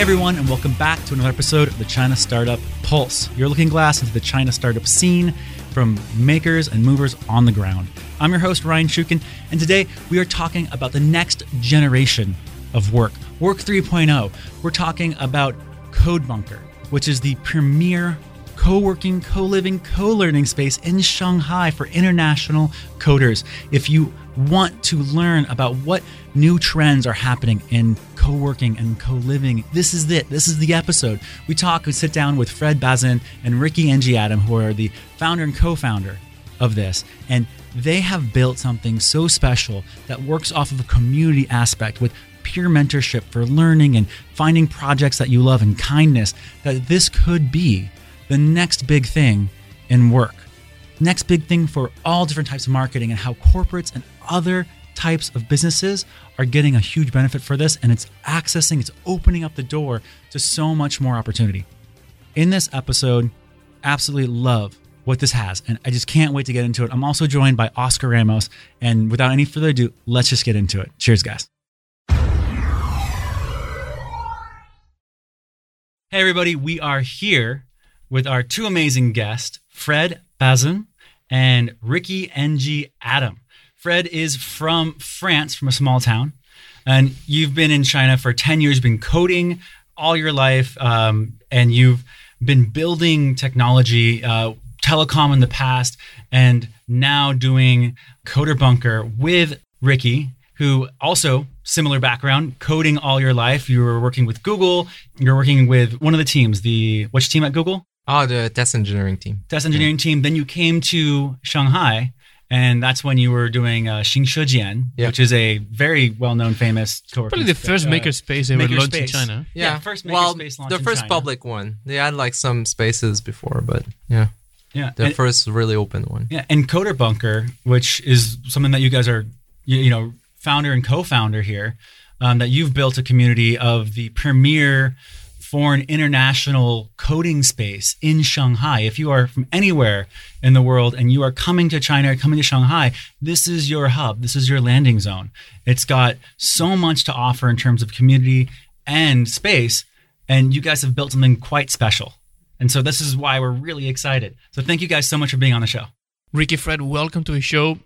Everyone, and welcome back to another episode of the China Startup Pulse, your looking glass into the China startup scene from makers and movers on the ground. I'm your host, Ryan Shukin, and today we are talking about the next generation of work, Work 3.0. We're talking about Coder Bunker, which is the premier co working, co living, co learning space in Shanghai for international coders. If you want to learn about what new trends are happening in co working and co living, this is it. This is the episode. We talk, we sit down with Fred Bazin and Ricky Ng Adam, who are the founder and co founder of this. And they have built something so special that works off of a community aspect with peer mentorship for learning and finding projects that you love and kindness that this could be the next big thing in work. Next big thing for all different types of marketing and how corporates and other types of businesses are getting a huge benefit for this and it's accessing, it's opening up the door to so much more opportunity. In this episode, absolutely love what this has and I just can't wait to get into it. I'm also joined by Oscar Ramos and without any further ado, let's just get into it. Cheers guys. Hey everybody, we are here with our two amazing guests, Fred Bazin and Ricky Ng Adam. Fred is from France, from a small town, and you've been in China for 10 years, been coding all your life, um, and you've been building technology, uh, telecom in the past, and now doing Coder Bunker with Ricky, who also similar background, coding all your life. You were working with Google. You're working with one of the teams, the which team at Google? Oh, the test engineering team. Test engineering yeah. team. Then you came to Shanghai, and that's when you were doing uh, Xinchejian, yeah. which is a very well-known, famous co-working. Probably the first uh, makerspace ever launched in China. Yeah, yeah first makerspace well, the first public one. They had like some spaces before, but yeah. Yeah, the and, first really open one. Yeah, and Coder Bunker, which is something that you guys are, you, you know, founder and co-founder here, um, that you've built a community of the premier foreign international coding space in Shanghai. If you are from anywhere in the world and you are coming to China, coming to Shanghai, this is your hub. This is your landing zone. It's got so much to offer in terms of community and space. And you guys have built something quite special. And so this is why we're really excited. So thank you guys so much for being on the show. Ricky Fred, welcome to the show.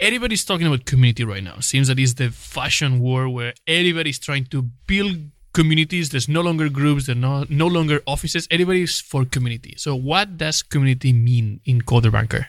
Everybody's talking about community right now. Seems that it's the fashion war where everybody's trying to build communities. There's no longer groups. There's no, no longer offices. Everybody's for community. So what does community mean in Coder Bunker?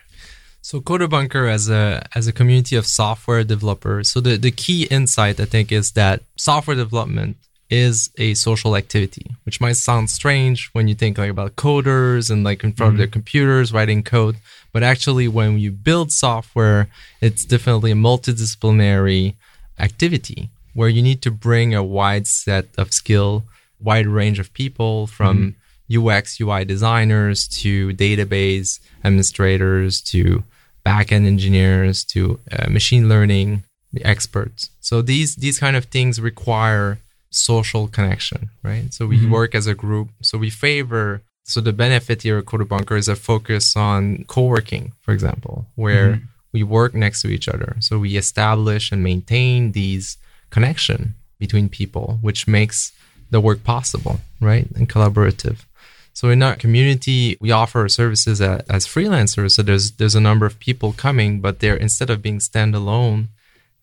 So Coder Bunker as a as a community of software developers. So the, the key insight I think is that software development is a social activity, which might sound strange when you think like about coders and like in front mm-hmm. of their computers writing code. But actually when you build software, it's definitely a multidisciplinary activity where you need to bring a wide set of skill, wide range of people from mm-hmm. UX, UI designers to database administrators to backend engineers to uh, machine learning experts. So these these kind of things require social connection, right? So we mm-hmm. work as a group. So we favor so the benefit here at Coder Bunker is a focus on co-working, for example, where mm-hmm. we work next to each other. So we establish and maintain these connection between people, which makes the work possible, right? And collaborative. So in our community, we offer services as freelancers. So there's there's a number of people coming, but they're instead of being standalone,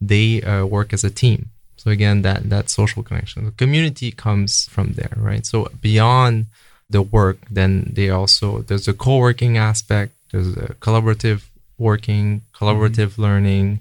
they uh, work as a team. So again, that that social connection, the community comes from there, right? So beyond the work, then they also there's a co-working aspect, there's a collaborative working, collaborative mm-hmm. learning,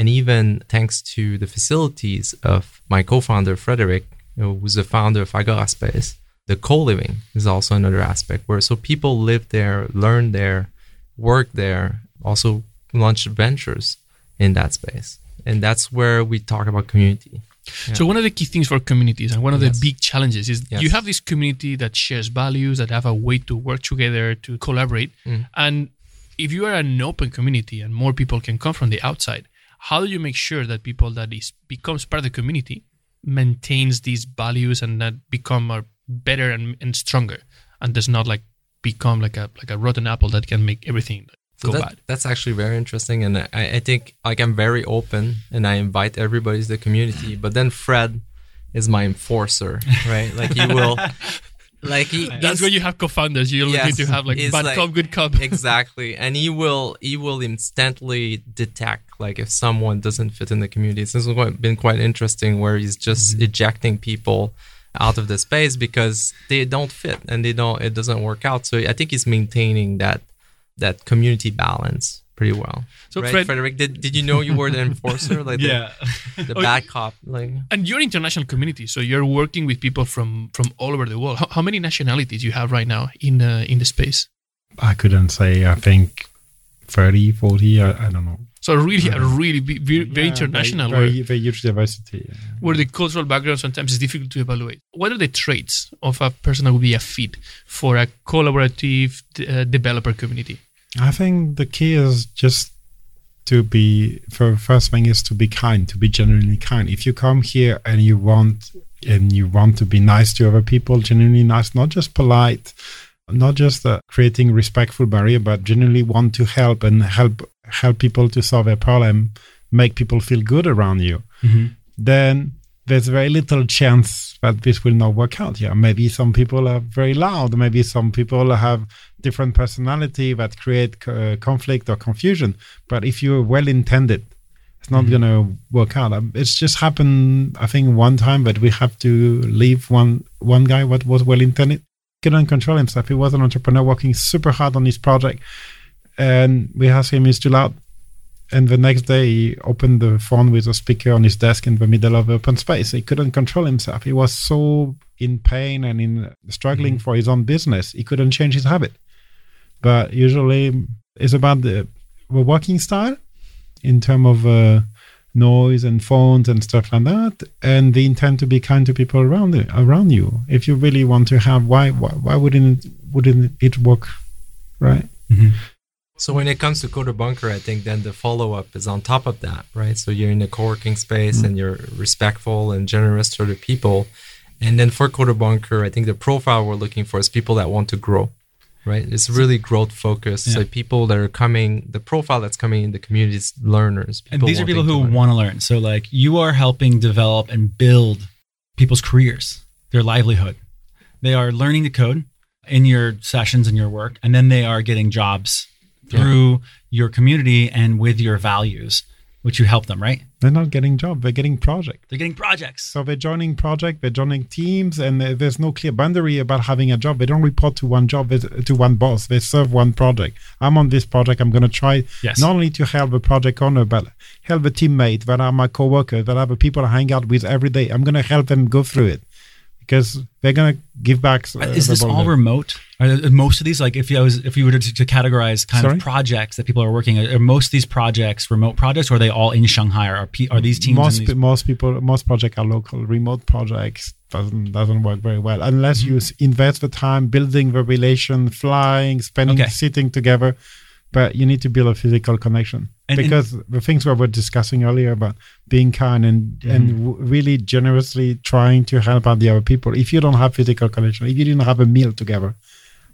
and even thanks to the facilities of my co-founder Frederick, who's the founder of Agora Space, the co-living is also another aspect where so people live there, learn there, work there, also launch ventures in that space. And that's where we talk about community. Yeah. So one of the key things for communities and one of yes. the big challenges is yes. you have this community that shares values, that have a way to work together, to collaborate. Mm. And if you are an open community and more people can come from the outside, how do you make sure that people that is becomes part of the community maintains these values and that become are better and, and stronger and does not like become like a like a rotten apple that can make everything so go that, bad. That's actually very interesting, and I, I think like I'm very open and I invite everybody to the community. But then Fred is my enforcer, right? Like he will like he, that's where you have co-founders you're yes, looking to have like bad like, cop good cop. Exactly and he will he will instantly detect like if someone doesn't fit in the community. This has been quite interesting where he's just mm-hmm. ejecting people out of the space because they don't fit and they don't it doesn't work out. So i think he's maintaining that that community balance pretty well. So, right, Fred, Frederick, did, did you know you were the enforcer, like yeah, the, the oh, bad cop, like? And you're international community, so you're working with people from from all over the world. How, how many nationalities you have right now in the in the space? I couldn't say. I think 30, 40, I, I don't know. So really, a really very, very yeah, international. Very, very, very huge diversity. Yeah. Where the cultural background sometimes is difficult to evaluate. What are the traits of a person that would be a fit for a collaborative uh, developer community? I think the key is just to be for first thing is to be kind, to be genuinely kind. If you come here and you want and you want to be nice to other people, genuinely nice, not just polite, not just uh, creating respectful barrier, but genuinely want to help and help help people to solve a problem, make people feel good around you, mm-hmm. then there's very little chance that this will not work out. Yeah, maybe some people are very loud. Maybe some people have different personality that create uh, conflict or confusion. But if you're well intended, it's not mm-hmm. going to work out. Um, it's just happened, I think, one time that we have to leave one one guy what was well intended couldn't control himself. He was an entrepreneur working super hard on his project, and we asked him, "He's too loud." And the next day, he opened the phone with a speaker on his desk in the middle of open space. He couldn't control himself. He was so in pain and in struggling mm-hmm. for his own business. He couldn't change his habit. But usually, it's about the, the working style in terms of uh, noise and phones and stuff like that, and the intent to be kind to people around it, around you. If you really want to have, why why, why wouldn't it, wouldn't it work, right? Mm-hmm. So when it comes to Coder Bunker, I think then the follow up is on top of that, right? So you're in a co-working space mm-hmm. and you're respectful and generous to the people. And then for Coder Bunker, I think the profile we're looking for is people that want to grow, right? It's really growth focused. Yeah. So people that are coming, the profile that's coming in the community is learners. And these are people who want to learn. So like you are helping develop and build people's careers, their livelihood. They are learning to code in your sessions and your work, and then they are getting jobs through yeah. your community and with your values which you help them, right? They're not getting job; they're getting project. They're getting projects. So they're joining project, they're joining teams, and there's no clear boundary about having a job. They don't report to one job, to one boss. They serve one project. I'm on this project. I'm going to try yes. not only to help the project owner, but help the teammate that are my coworkers, that are the people I hang out with every day. I'm going to help them go through it because they're going to give back. Uh, is this all remote? Are most of these like if you was if you were to, to categorize kind Sorry? of projects that people are working, are most of these projects remote projects, or are they all in Shanghai? Or are, are these teams? Most these- most people most projects are local. Remote projects doesn't doesn't work very well unless mm-hmm. you invest the time building the relation, flying, spending, okay. sitting together but you need to build a physical connection and, because and, the things we were discussing earlier about being kind and mm-hmm. and w- really generously trying to help out the other people. If you don't have physical connection if you didn't have a meal together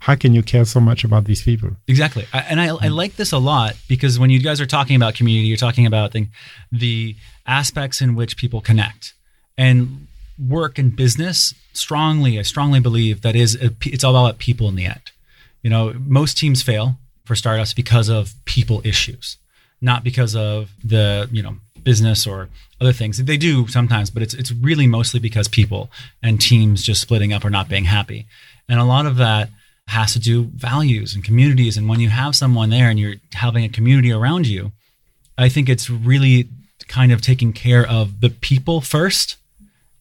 how can you care so much about these people? Exactly. I, and I, I like this a lot because when you guys are talking about community you're talking about the, the aspects in which people connect. And work and business strongly i strongly believe that is it's all about people in the end. You know most teams fail for startups because of people issues, not because of the you know business or other things. They do sometimes, but it's it's really mostly because people and teams just splitting up or not being happy, and a lot of that has to do values and communities. And when you have someone there and you're having a community around you, I think it's really kind of taking care of the people first,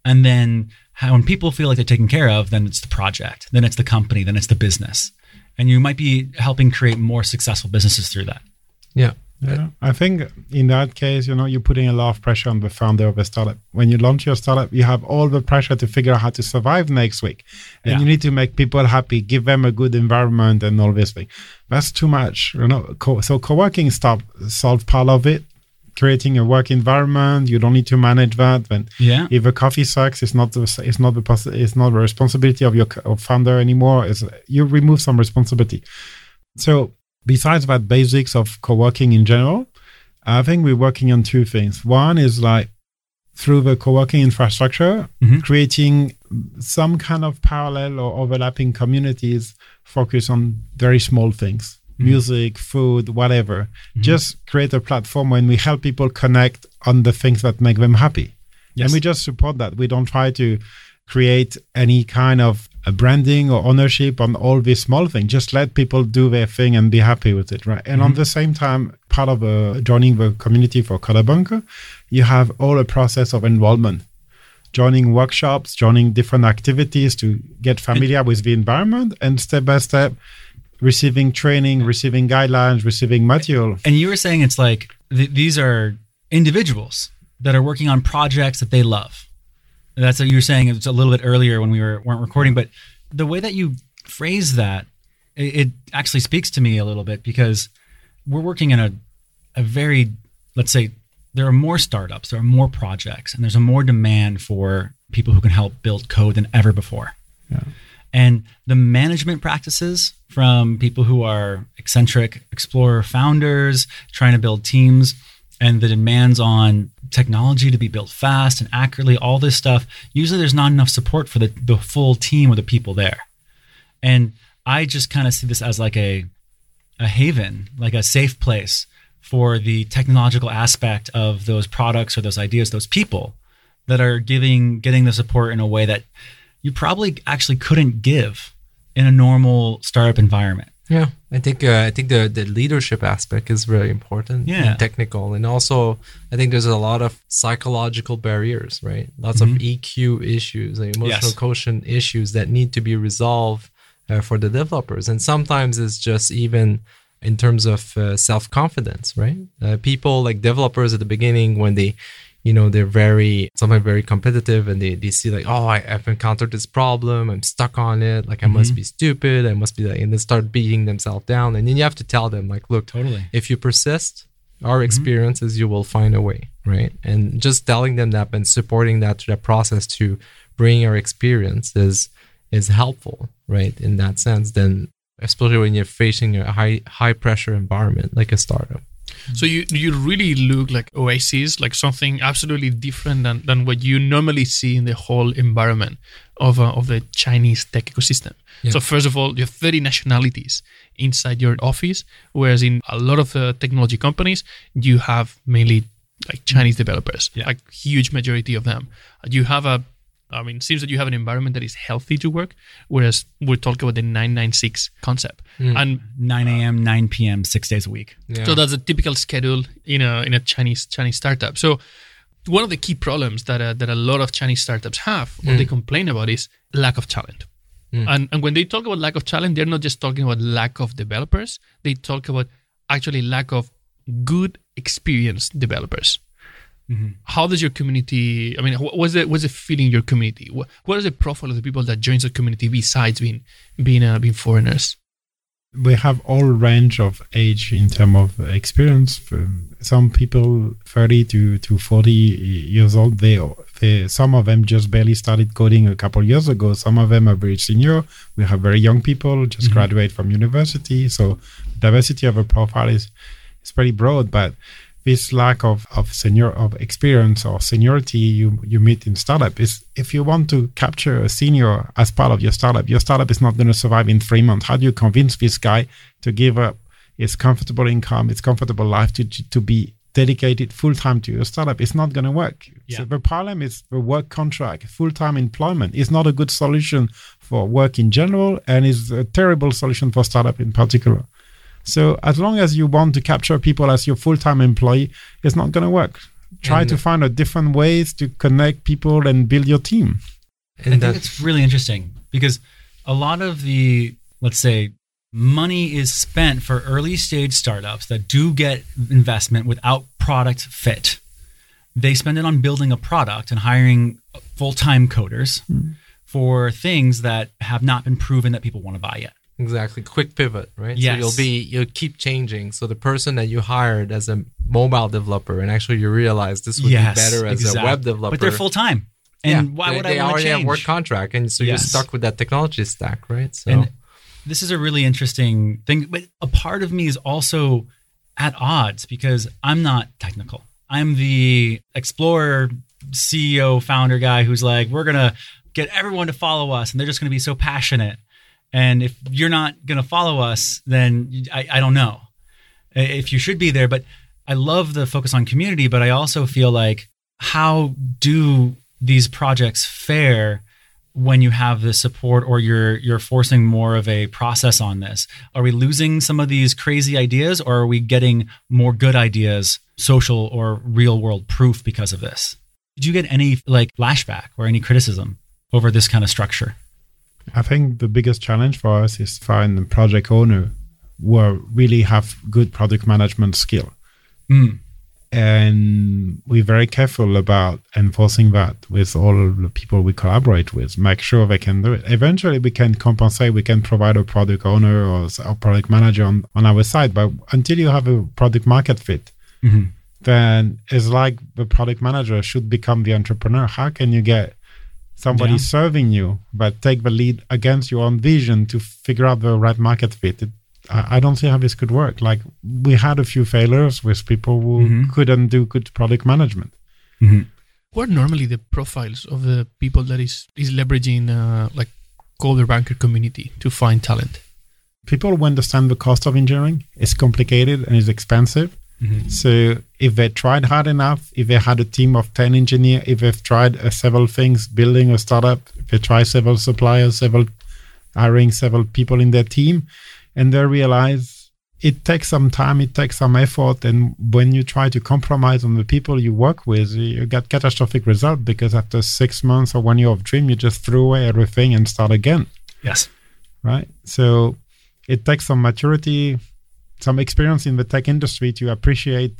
and then how, when people feel like they're taken care of, then it's the project, then it's the company, then it's the business and you might be helping create more successful businesses through that. Yeah. Yeah, I think in that case, you know, you're putting a lot of pressure on the founder of a startup. When you launch your startup, you have all the pressure to figure out how to survive next week, and yeah. you need to make people happy, give them a good environment, and all this thing. That's too much, you know. Co- so co-working stop solve part of it, creating a work environment. You don't need to manage that. Then, yeah, if a coffee sucks, it's not the it's not the poss- it's not the responsibility of your co- founder anymore. It's, you remove some responsibility. So, besides that, basics of co-working in general, I think we're working on two things. One is like through the co-working infrastructure, mm-hmm. creating some kind of parallel or overlapping communities focus on very small things. Mm-hmm. Music, food, whatever. Mm-hmm. Just create a platform when we help people connect on the things that make them happy. Yes. And we just support that. We don't try to create any kind of branding or ownership on all these small things. Just let people do their thing and be happy with it, right? And mm-hmm. on the same time, part of uh, joining the community for Coder Bunker, you have all a process of involvement, joining workshops, joining different activities to get familiar with the environment, and step by step, receiving training, receiving guidelines, receiving material. And you were saying it's like th- these are individuals that are working on projects that they love that's what you were saying. It's a little bit earlier when we were weren't recording, but the way that you phrase that, it, it actually speaks to me a little bit because we're working in a a very let's say there are more startups, there are more projects, and there's a more demand for people who can help build code than ever before. Yeah. And the management practices from people who are eccentric explorer founders trying to build teams and the demands on technology to be built fast and accurately, all this stuff, usually there's not enough support for the, the full team or the people there. And I just kind of see this as like a a haven, like a safe place for the technological aspect of those products or those ideas, those people that are giving getting the support in a way that you probably actually couldn't give in a normal startup environment. Yeah, I think uh, I think the the leadership aspect is very important. Yeah, and technical, and also I think there's a lot of psychological barriers, right? Lots mm-hmm. of EQ issues, like emotional yes. quotient issues that need to be resolved uh, for the developers, and sometimes it's just even in terms of uh, self confidence, right? Uh, people like developers at the beginning when they you know they're very sometimes very competitive and they, they see like oh I, have encountered this problem i'm stuck on it like i mm-hmm. must be stupid i must be like and then start beating themselves down and then you have to tell them like look totally if you persist our mm-hmm. experiences mm-hmm. you will find a way right and just telling them that and supporting that to that process to bring our experience is is helpful right in that sense then especially when you're facing a high high pressure environment like a startup so you you really look like Oasis, like something absolutely different than, than what you normally see in the whole environment of uh, of the Chinese tech ecosystem. Yeah. So first of all, you have 30 nationalities inside your office, whereas in a lot of uh, technology companies, you have mainly like Chinese developers, yeah. like huge majority of them. You have a I mean, it seems that you have an environment that is healthy to work, whereas we're talking about the 996 concept. Mm. And 9 a.m., 9 p.m., six days a week. Yeah. So that's a typical schedule in a in a Chinese Chinese startup. So one of the key problems that uh, that a lot of Chinese startups have, or mm. they complain about, is lack of talent. Mm. And and when they talk about lack of talent, they're not just talking about lack of developers. They talk about actually lack of good experienced developers. Mm-hmm. How does your community? I mean, what's the what's the feeling your community? What, what is the profile of the people that joins the community besides being being uh, being foreigners? We have all range of age in terms of experience. Some people thirty to, to forty years old. They, they some of them just barely started coding a couple years ago. Some of them are very senior. We have very young people just mm-hmm. graduate from university. So diversity of a profile is is pretty broad, but this lack of, of senior of experience or seniority you you meet in startup is if you want to capture a senior as part of your startup, your startup is not going to survive in three months. How do you convince this guy to give up his comfortable income, his comfortable life to to be dedicated full time to your startup? It's not going to work. Yeah. So the problem is the work contract, full time employment is not a good solution for work in general, and is a terrible solution for startup in particular. So as long as you want to capture people as your full-time employee, it's not going to work. Try and to find a different ways to connect people and build your team. And I think it's really interesting because a lot of the, let's say, money is spent for early stage startups that do get investment without product fit. They spend it on building a product and hiring full time coders mm. for things that have not been proven that people want to buy yet. Exactly. Quick pivot, right? Yes. So you'll be you'll keep changing. So the person that you hired as a mobile developer and actually you realize this would yes, be better as exactly. a web developer. But they're full time. And yeah, why they, would they I already change? have work contract and so yes. you're stuck with that technology stack, right? So and this is a really interesting thing. But a part of me is also at odds because I'm not technical. I'm the explorer CEO founder guy who's like, we're going to get everyone to follow us and they're just going to be so passionate. And if you're not going to follow us, then I, I don't know if you should be there. But I love the focus on community, but I also feel like how do these projects fare when you have the support or you're you're forcing more of a process on this? Are we losing some of these crazy ideas or are we getting more good ideas social or real world proof because of this? Did you get any like flashback or any criticism over this kind of structure i think the biggest challenge for us is find a project owner who really have good product management skill. Mm and we're very careful about enforcing that with all the people we collaborate with make sure they can do it. Eventually we can compensate we can provide a product owner or a product manager on, on our side but until you have a product market fit mm-hmm. then it's like the product manager should become the entrepreneur. How can you get somebody yeah. serving you but take the lead against your own vision to figure out the right market fit it I, don't see how this could work. Like we had a few failures with people who mm-hmm. couldn't do good product management. Mm-hmm. What are normally the profiles of the people that is is leveraging uh, like Coder Bunker community to find talent? People who understand the cost of engineering. It's complicated and it's expensive. Mm-hmm. So if they tried hard enough, if they had a team of 10 engineers, if they've tried uh, several things, building a startup, if they try several suppliers, several hiring several people in their team, and they realize it takes some time, it takes some effort, and when you try to compromise on the people you work with, you get catastrophic result because after six months or one year of dream, you just throw away everything and start again. Yes. Right. So it takes some maturity, some experience in the tech industry to appreciate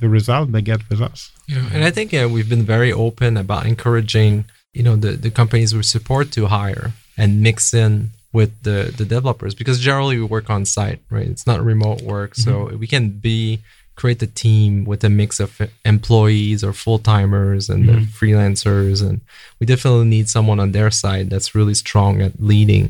the result they get with us. Yeah, and I think yeah, we've been very open about encouraging, you know, the, the companies we support to hire and mix in with the the developers because generally we work on site, right? It's not remote work, so mm-hmm. we can be create a team with a mix of employees or full timers and mm-hmm. freelancers, and we definitely need someone on their side that's really strong at leading.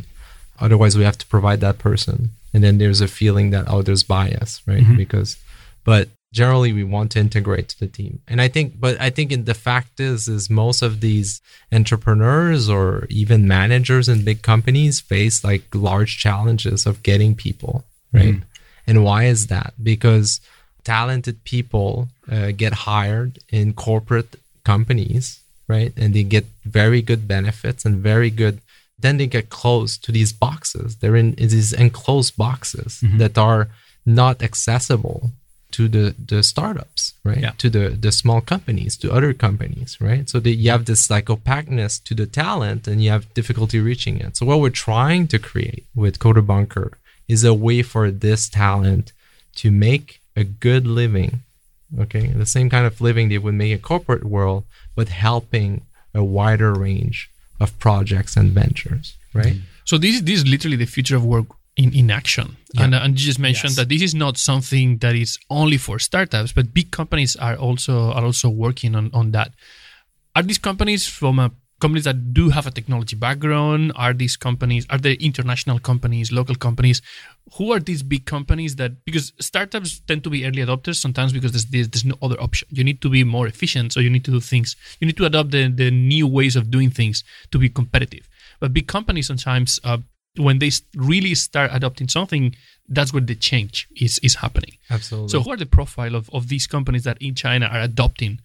Otherwise, we have to provide that person, and then there's a feeling that oh, there's bias, right? Mm-hmm. Because, but generally we want to integrate to the team and i think but i think in the fact is is most of these entrepreneurs or even managers in big companies face like large challenges of getting people right mm. and why is that because talented people uh, get hired in corporate companies right and they get very good benefits and very good then they get close to these boxes. They're in these enclosed boxes mm-hmm. that are not accessible to the the startups right? Yeah. to the the small companies to other companies right? So that you have this like opaqueness to the talent and you have difficulty reaching it. So what we're trying to create with coder bunker is a way for this talent to make a good living okay? The same kind of living they would make in corporate world but helping a wider range of projects and ventures right so this, this is literally the future of work in, in action. Yeah. And, uh, and you just mentioned yes. that this is not something that is only for startups, but big companies are also are also working on, on that. Are these companies from a companies that do have a technology background? Are these companies are they international companies, local companies? Who are these big companies that because startups tend to be early adopters sometimes because there's there's, there's no other option. You need to be more efficient, so you need to do things. You need to adopt the, the new ways of doing things to be competitive. But big companies sometimes uh, when they really start adopting something, that's where the change is is happening. Absolutely. So, who are the profile of, of these companies that in China are adopting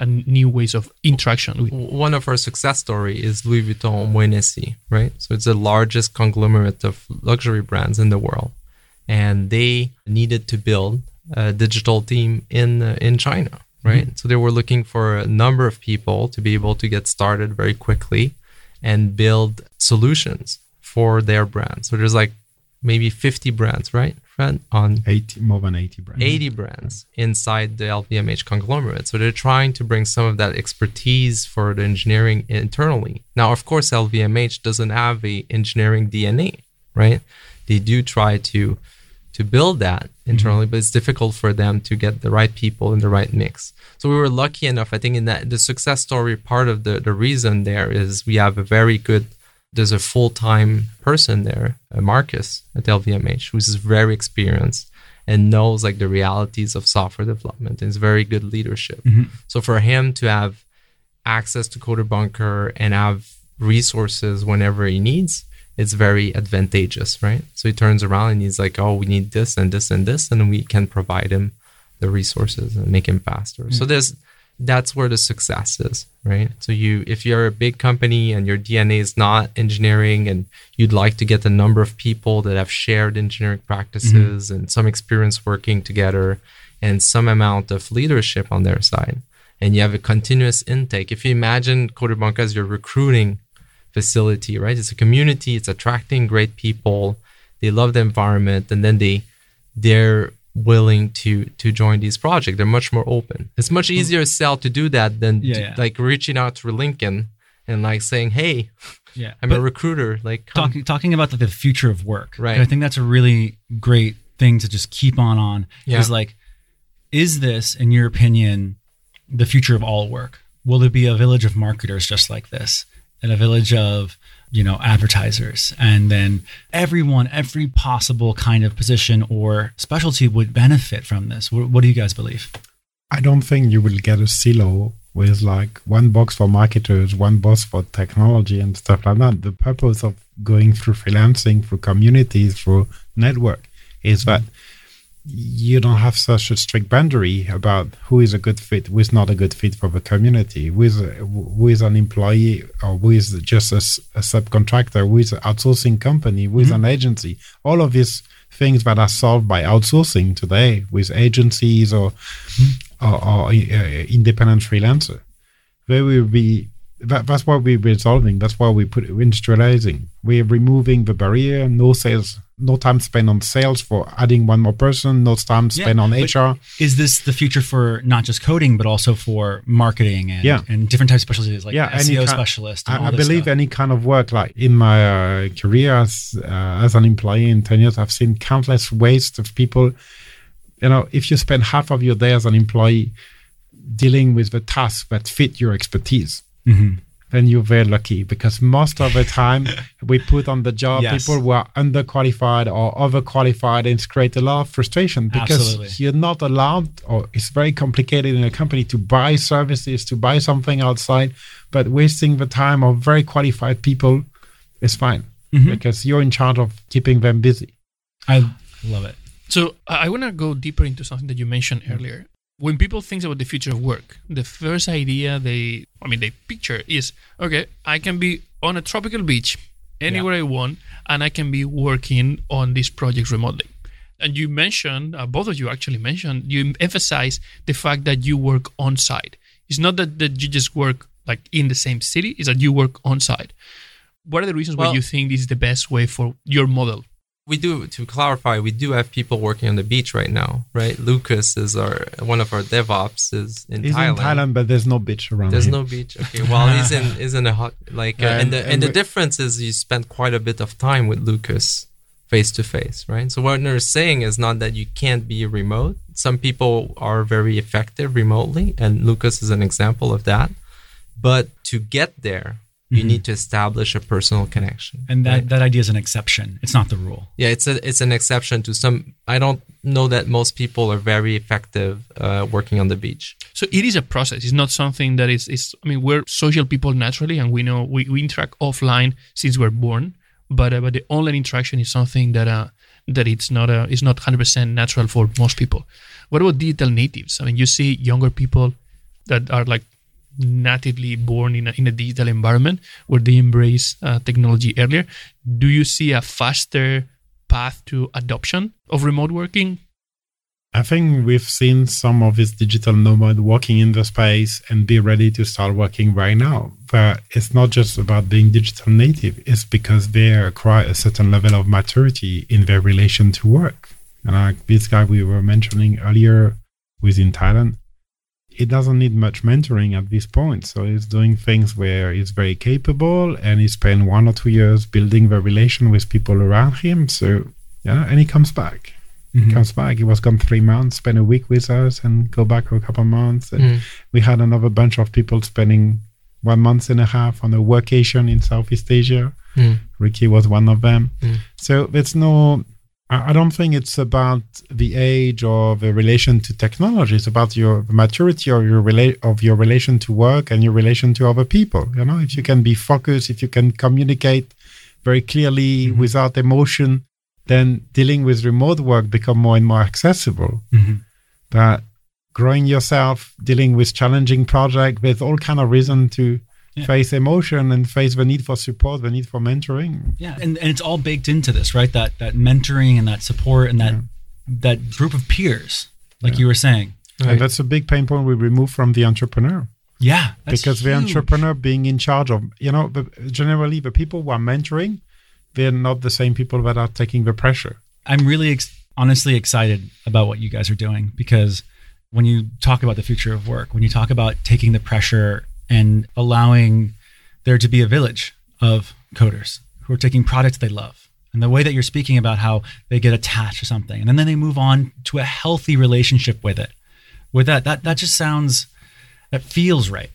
and new ways of interaction? With? One of our success story is Louis Vuitton Moët right? So it's the largest conglomerate of luxury brands in the world, and they needed to build a digital team in uh, in China, right? Mm-hmm. So they were looking for a number of people to be able to get started very quickly and build solutions for their brand. So there's like maybe 50 brands, right? Fred? On 80, more than 80 brands. 80 brands inside the LVMH conglomerate. So they're trying to bring some of that expertise for the engineering internally. Now, of course, LVMH doesn't have a engineering DNA, right? They do try to to build that internally, mm-hmm. but it's difficult for them to get the right people in the right mix. So we were lucky enough, I think, in that the success story part of the, the reason there is we have a very good there's a full-time person there, uh, Marcus at LVMH, who's very experienced and knows like the realities of software development and is very good leadership. Mm-hmm. So for him to have access to Coder Bunker and have resources whenever he needs, it's very advantageous, right? So he turns around and he's like, "Oh, we need this and this and this," and we can provide him the resources and make him faster. Mm-hmm. So there's that's where the success is, right? So you if you're a big company and your DNA is not engineering and you'd like to get a number of people that have shared engineering practices mm-hmm. and some experience working together and some amount of leadership on their side and you have a continuous intake. If you imagine Coder Bunker as your recruiting facility, right? It's a community, it's attracting great people, they love the environment and then they they're willing to to join these projects. They're much more open. It's much mm-hmm. easier to sell to do that than yeah, to, yeah. like reaching out to LinkedIn and like saying, "Hey, yeah, I'm but a recruiter." Like talking talking about the future of work. Right. I think that's a really great thing to just keep on on. Yeah. Is like, is this, in your opinion, the future of all work? Will there be a village of marketers just like this, and a village of you know advertisers. And then everyone every possible kind of position or specialty would benefit from this. What, what do you guys believe? I don't think you will get a silo with like one box for marketers one box for technology and stuff like that. The purpose of going through freelancing through communities through network is that you don't have such a strict boundary about who is a good fit, who is not a good fit for the community, who is, who is an employee or who is just a, a subcontractor, who is an outsourcing company, who is mm-hmm. an agency. All of these things that are solved by outsourcing today with agencies or, mm-hmm. or, or uh, independent freelancer. They will be that, that's what we're resolving. That's why we put industrializing. We're removing the barrier. No sales, no time spent on sales for adding one more person. No time spent yeah, on HR. Is this the future for not just coding, but also for marketing and, yeah. and different types of specialties like yeah, SEO kind, specialist? I, I believe stuff. any kind of work. Like in my uh, career as uh, as an employee in ten years, I've seen countless waste of people. You know, if you spend half of your day as an employee dealing with the tasks that fit your expertise mm-hmm. then you're very lucky because most of the time we put on the job yes. people who are underqualified or overqualified and create a lot of frustration because Absolutely. you're not allowed or it's very complicated in a company to buy services, to buy something outside, but wasting the time of very qualified people is fine mm-hmm. because you're in charge of keeping them busy. I love it. So I want to go deeper into something that you mentioned earlier when people think about the future of work, the first idea they, I mean, they picture is okay, I can be on a tropical beach anywhere yeah. I want, and I can be working on this project remotely. And you mentioned, uh, both of you actually mentioned, you emphasize the fact that you work on site. It's not that, that you just work like in the same city, it's that you work on site. What are the reasons well, why you think this is the best way for your model we do to clarify we do have people working on the beach right now right? Lucas is our one of our devops is in he's thailand in thailand. But there's no beach around there's no beach? Okay well he's in is in a hot like uh, and, and, the and, and the difference is you spend quite a bit of time with lucas face to face right? So what they're saying is not that you can't be remote. Some people are very effective remotely and lucas is an example of that. But to get there you mm-hmm. need to establish a personal connection and that, right? that idea is an exception. It's not the rule. Yeah it's a it's an exception to some i don't know that most people are very effective uh, working on the beach. So it is a process. It's not something that is, is i mean we're social people naturally and we know we, we interact offline since we're born but uh, but the online interaction is something that uh that it's not a it's not 100% natural for most people. What about digital natives? I mean you see younger people that are like natively born in a, in a digital environment where they embrace uh, technology earlier. Do you see a faster path to adoption of remote working? I think we've seen some of these digital nomad working in the space and be ready to start working right now. But it's not just about being digital native, it's because they acquire a certain level of maturity in their relation to work. And like this guy we were mentioning earlier within Thailand, he doesn't need much mentoring at this point. So he's doing things where he's very capable and he spent one or two years building the relation with people around him. So, yeah, and he comes back. Mm-hmm. He comes back. He was gone three months, spent a week with us, and go back for a couple of months. And mm. we had another bunch of people spending one month and a half on a workation in Southeast Asia. Mm. Ricky was one of them. Mm. So there's no I don't think it's about the age or the relation to technology. It's about your maturity or your rela- of your relation to work and your relation to other people. You know, if you can be focused, if you can communicate very clearly mm-hmm. without emotion, then dealing with remote work become more and more accessible. Mm-hmm. But growing yourself, dealing with challenging project, there's all kind of reason to yeah. face emotion and face the need for support, the need for mentoring. Yeah, and, and it's all baked into this, right? That that mentoring and that support and that yeah. that group of peers, like yeah. you were saying. Right. And that's a big pain point we remove from the entrepreneur. Yeah, because huge. the entrepreneur being in charge of, you know, generally the people who are mentoring, they're not the same people that are taking the pressure. I'm really ex- honestly excited about what you guys are doing because when you talk about the future of work, when you talk about taking the pressure and allowing there to be a village of coders who are taking products they love. And the way that you're speaking about how they get attached to something and then they move on to a healthy relationship with it. With that, that that just sounds that feels right.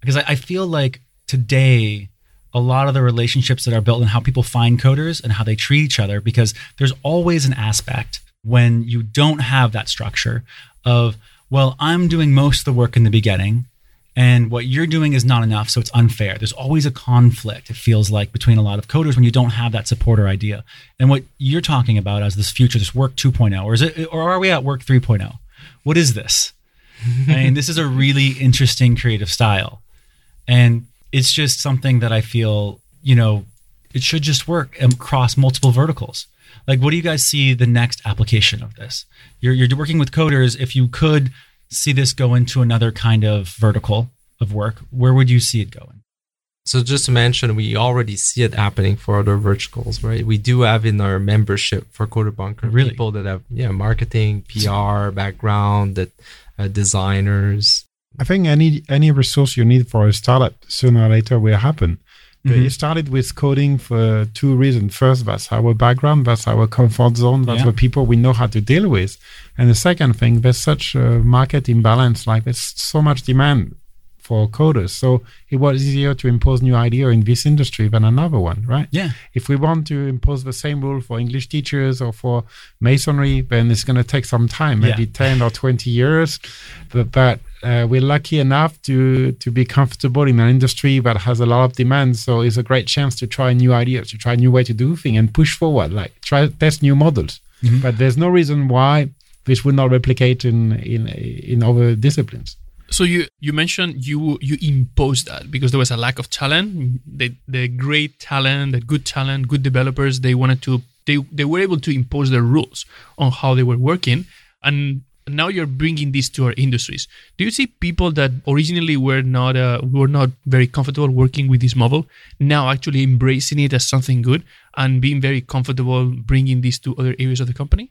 Because I, I feel like today a lot of the relationships that are built and how people find coders and how they treat each other because there's always an aspect when you don't have that structure of well i'm doing most of the work in the beginning and what you're doing is not enough so it's unfair. There's always a conflict it feels like between a lot of coders when you don't have that supporter idea. And what you're talking about as this future this work 2.0 or is it or are we at work 3.0 what is this? I mean this is a really interesting creative style. And it's just something that i feel you know it should just work across multiple verticals. Like what do you guys see the next application of this? You're, you're working with coders. If you could see this go into another kind of vertical of work, where would you see it going? So just to mention, we already see it happening for other verticals, right? We do have in our membership for Coder Bunker really? people that have yeah marketing, PR background, that uh, designers. I think any any resource you need for a startup sooner or later will happen. Mm-hmm. Started with coding for two reasons. First, that's our background, that's our comfort zone, that's yeah. the people we know how to deal with. And the second thing, there's such a market imbalance, like there's so much demand for coders. So it was easier to impose new idea in this industry than another one, right? Yeah. If we want to impose the same rule for English teachers or for masonry, then it's going to take some time, maybe yeah. 10 or 20 years. But, but uh, we're lucky enough to to be comfortable in an industry that has a lot of demand. So it's a great chance to try new ideas, to try new way to do things and push forward, like try test new models. Mm-hmm. But there's no reason why this would not replicate in in in other disciplines. So you you mentioned you you imposed that because there was a lack of talent. The the great talent, the good talent, good developers, they wanted to they they were able to impose their rules on how they were working, and now you're bringing this to our industries. Do you see people that originally were not uh, were not very comfortable working with this model now actually embracing it as something good and being very comfortable bringing this to other areas of the company?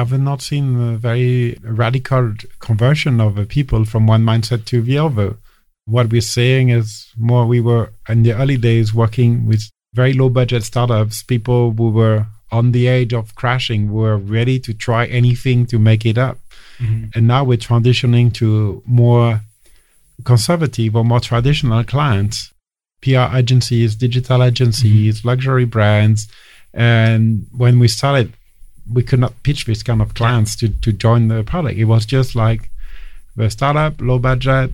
I've not seen a very radical conversion of people from one mindset to the other. What we're saying is more we were in the early days working with very low budget startups, people who were on the edge of crashing, were ready to try anything to make it up. Mm-hmm. And now we're transitioning to more conservative or more traditional clients, PR agencies, digital agencies, mm-hmm. luxury brands. And when we started we could not pitch this kind of clients to, to join the product. It was just like the startup, low budget.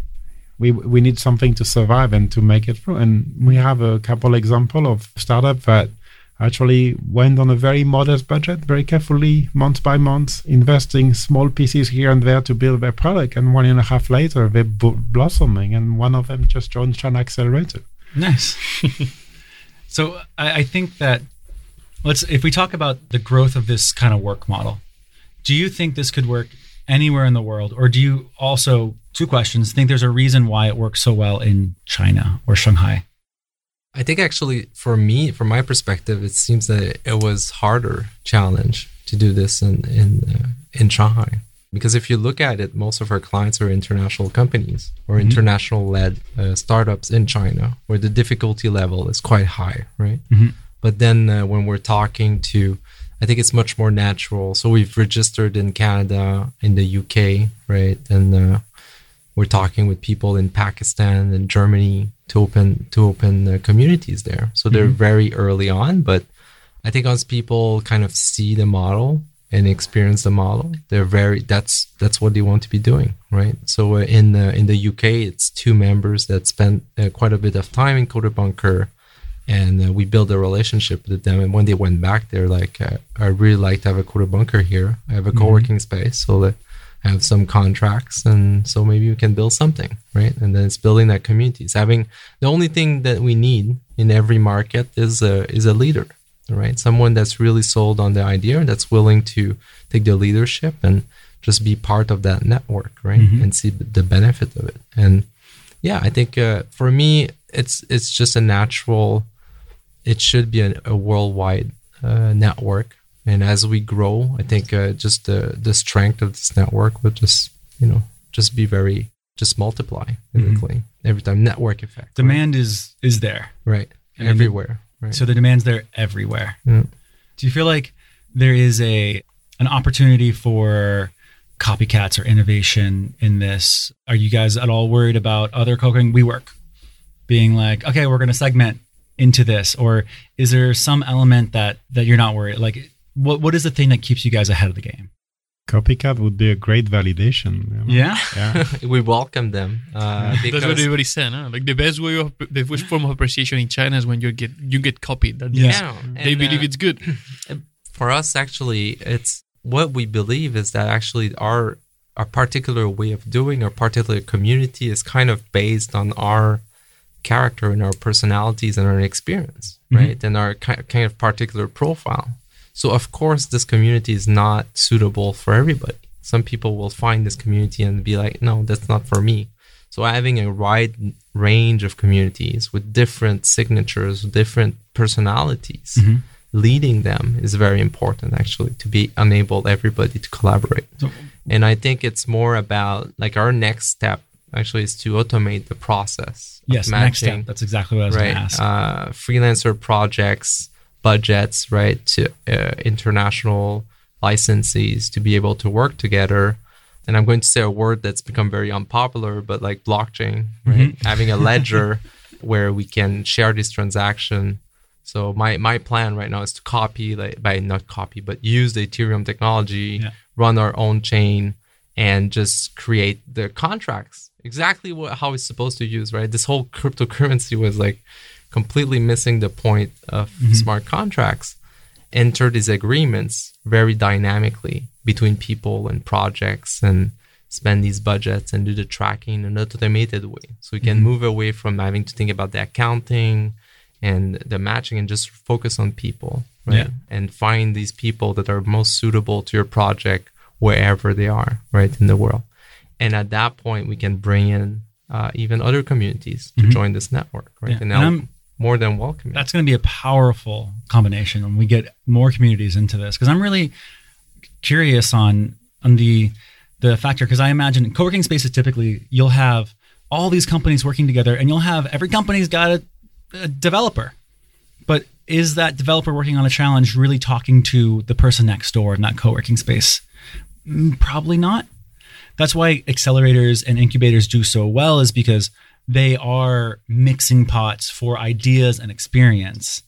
We we need something to survive and to make it through. And we have a couple example of startup that actually went on a very modest budget, very carefully, month by month, investing small pieces here and there to build their product. And one and a half later, they're blossoming. And one of them just joined China Accelerator. Nice. so I, I think that let's if we talk about the growth of this kind of work model do you think this could work anywhere in the world? Or do you also two questions think there's a reason why it works so well in china or shanghai? I think actually for me from my perspective it seems that it was harder challenge to do this in in uh, in shanghai. Because if you look at it most of our clients are international companies or mm-hmm. international led uh, startups in china where the difficulty level is quite high right? Mm-hmm but then uh, when we're talking to, I think it's much more natural. So we've registered in Canada, in the UK, right? And uh, we're talking with people in Pakistan and Germany to open to open uh, communities there. So they're mm-hmm. very early on, but I think once people kind of see the model and experience the model, they're very that's that's what they want to be doing, right? So uh, in the in the UK, it's two members that spent uh, quite a bit of time in Coder Bunker, and uh, we built a relationship with them. And when they went back, they're like, uh, "I really like to have a Coder Bunker here. I have a mm-hmm. co-working space, so that I have some contracts, and so maybe we can build something, right? And then it's building that community. It's having the only thing that we need in every market is a is a leader, right? Someone that's really sold on the idea, and that's willing to take the leadership and just be part of that network, right? Mm-hmm. And see the benefit of it. And yeah, I think uh, for me, it's it's just a natural. It should be a, a worldwide uh, network, and as we grow, I think uh, just the the strength of this network will just you know just be very just multiply mm-hmm. every time network effect. Demand right? is is there, right? And everywhere. Right. So the demand's there everywhere. Yeah. Do you feel like there is a an opportunity for copycats or innovation in this? Are you guys at all worried about other co-working WeWork being like, okay, we're going to segment into this, or is there some element that that you're not worried? Like, what what is the thing that keeps you guys ahead of the game? Copycat would be a great validation. You know? Yeah, yeah. we welcome them. Uh, That's what everybody said. Huh? Like the best way of the best form of appreciation in China is when you get you get copied. That yeah, they and, believe uh, it's good. For us, actually, it's what we believe is that actually our our particular way of doing our particular community is kind of based on our character and our personalities and our experience, mm-hmm. right? And our kind of particular profile. So of course, this community is not suitable for everybody. Some people will find this community and be like, no, that's not for me. So having a wide range of communities with different signatures, different personalities, mm-hmm. leading them is very important actually to be enable everybody to collaborate. So, and I think it's more about like our next step actually is to automate the process. Yes, matching, next step. That's exactly what I was right, going to ask. Uh, freelancer projects budgets, right, to uh, international licensees to be able to work together. And I'm going to say a word that's become very unpopular, but like blockchain, right? Mm-hmm. Having a ledger where we can share this transaction. So my my plan right now is to copy, like by not copy, but use the Ethereum technology, yeah. run our own chain, and just create the contracts exactly what how it's supposed to use, right? This whole cryptocurrency was like completely missing the point of mm-hmm. smart contracts, enter these agreements very dynamically between people and projects and spend these budgets and do the tracking in an automated way. So we can mm-hmm. move away from having to think about the accounting and the matching and just focus on people, right? Yeah. And find these people that are most suitable to your project wherever they are, right, in the world. And at that point, we can bring in uh, even other communities to mm-hmm. join this network, right? Yeah. And, now, and more than welcome. That's going to be a powerful combination when we get more communities into this because I'm really curious on on the the factor because I imagine co-working spaces typically you'll have all these companies working together and you'll have every company's got a, a developer. But is that developer working on a challenge really talking to the person next door in that co-working space? Mm, probably not. That's why accelerators and incubators do so well is because they are mixing pots for ideas and experience.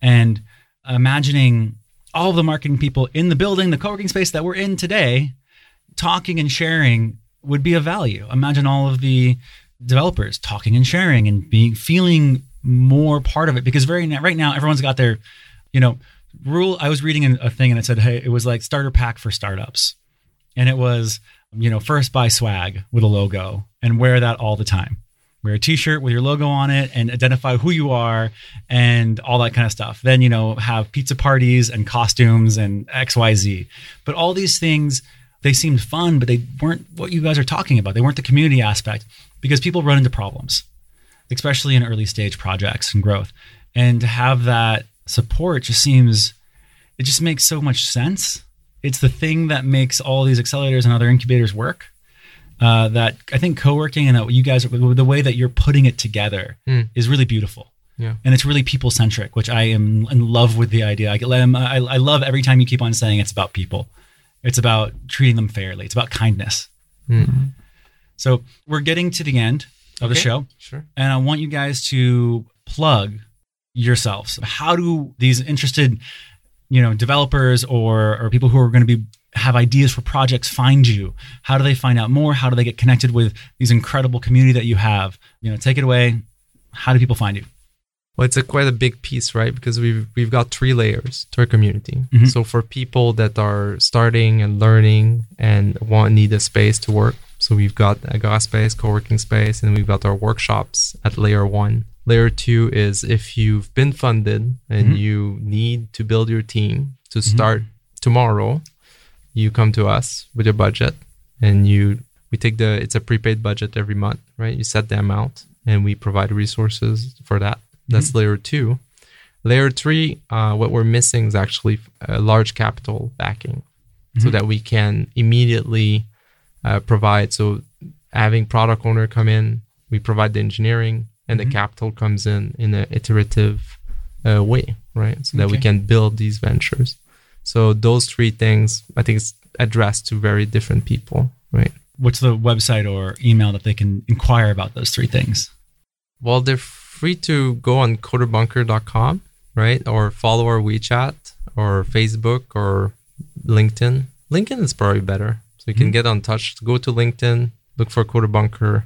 And imagining all the marketing people in the building, the co working space that we're in today, talking and sharing would be of value. Imagine all of the developers talking and sharing and being feeling more part of it because very right now everyone's got their you know rule i was reading a thing and it said hey it was like starter pack for startups and it was Um, you know first buy swag with a logo and wear that all the time. Wear a t-shirt with your logo on it and identify who you are and all that kind of stuff. Then you know have pizza parties and costumes and xyz but all these things they seemed fun but they weren't what you guys are talking about. They weren't the community aspect because people run into problems especially in early stage projects and growth. And to have that support just seems it just makes so much sense it's the thing that makes all these accelerators and other incubators work uh, that I think co-working and that you guys the way that you're putting it together mm. is really beautiful. Yeah. And it's really people centric, which I am in love with the idea. I, I, I love every time you keep on saying it's about people. It's about treating them fairly. It's about kindness. Mm-hmm. So we're getting to the end of okay. the show. Sure. And I want you guys to plug yourselves. How do these interested you know developers or or people who are going to be have ideas for projects find you? How do they find out more? How do they get connected with these incredible community that you have? You know, take it away. How do people find you? Well, it's a quite a big piece, right? Because we've we've got three layers to our community. Mm-hmm. So for people that are starting and learning and want need a space to work, so we've got Agora space, co-working space, and we've got our workshops at layer one. Layer two is if you've been funded and mm-hmm. you need to build your team to mm-hmm. start mm-hmm. tomorrow, you come to us with your budget and you we take the it's a prepaid budget every month, right? You set the amount and we provide resources for that. That's mm-hmm. layer two. Layer three, uh, what we're missing is actually a large capital backing mm-hmm. so that we can immediately uh, provide. So having product owner come in, we provide the engineering and mm-hmm. the capital comes in in an iterative uh, way, right? So that we can build these ventures. So those three things, I think, it's addressed to very different people, right? What's the website or email that they can inquire about those three things? Well, they're free to go on coderbunker.com, right? Or follow our WeChat or Facebook or LinkedIn. LinkedIn is probably better. So you mm-hmm. can get on touch. Go to LinkedIn, look for Coderbunker,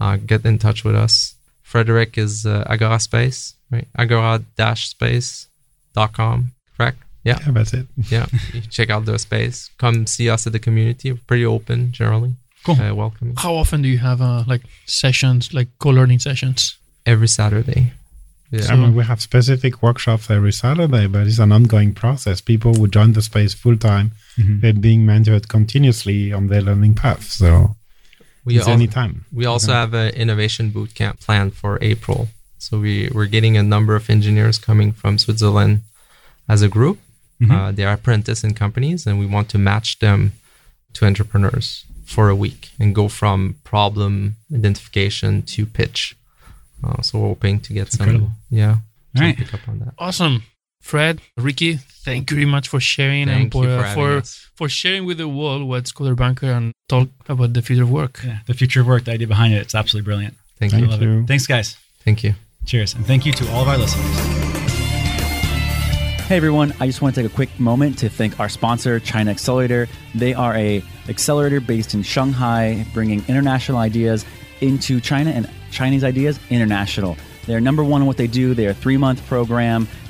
uh, get in touch with us. Frederick is uh, Agora Space, right? Agora-space.com, correct? Yeah. yeah, that's it. yeah, check out the space. Come see us at the community. We're pretty open generally. Cool. Uh, welcome. How often do you have uh, like sessions, like co-learning sessions? every Saturday. Yeah. I mean, we have specific workshops every Saturday, but it's an ongoing process. People would join the space full time. Mm-hmm. They're being mentored continuously on their learning path. So we it's any time. We also have an innovation boot camp planned for April. So we, we're getting a number of engineers coming from Switzerland as a group. Mm-hmm. Uh, they are apprentice in companies, and we want to match them to entrepreneurs for a week and go from problem identification to pitch. Uh, so we're hoping to get That's some. Incredible. Yeah. All right. Pick up on that. Awesome. Fred, Ricky, thank you very much for sharing thank and for for, uh, for, for, sharing with the world what's Coder Bunker and talk about the future of work. Yeah, the future of work, the idea behind it, it's absolutely brilliant. Thank, thank you. you. Thanks, guys. Thank you. Cheers. And thank you to all of our listeners. Hey everyone, I just want to take a quick moment to thank our sponsor, China Accelerator. They are a accelerator based in Shanghai, bringing international ideas into China and Chinese Ideas International. They're number one in what they do. They're a three month program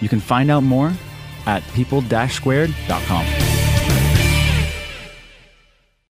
You can find out more at people-squared.com.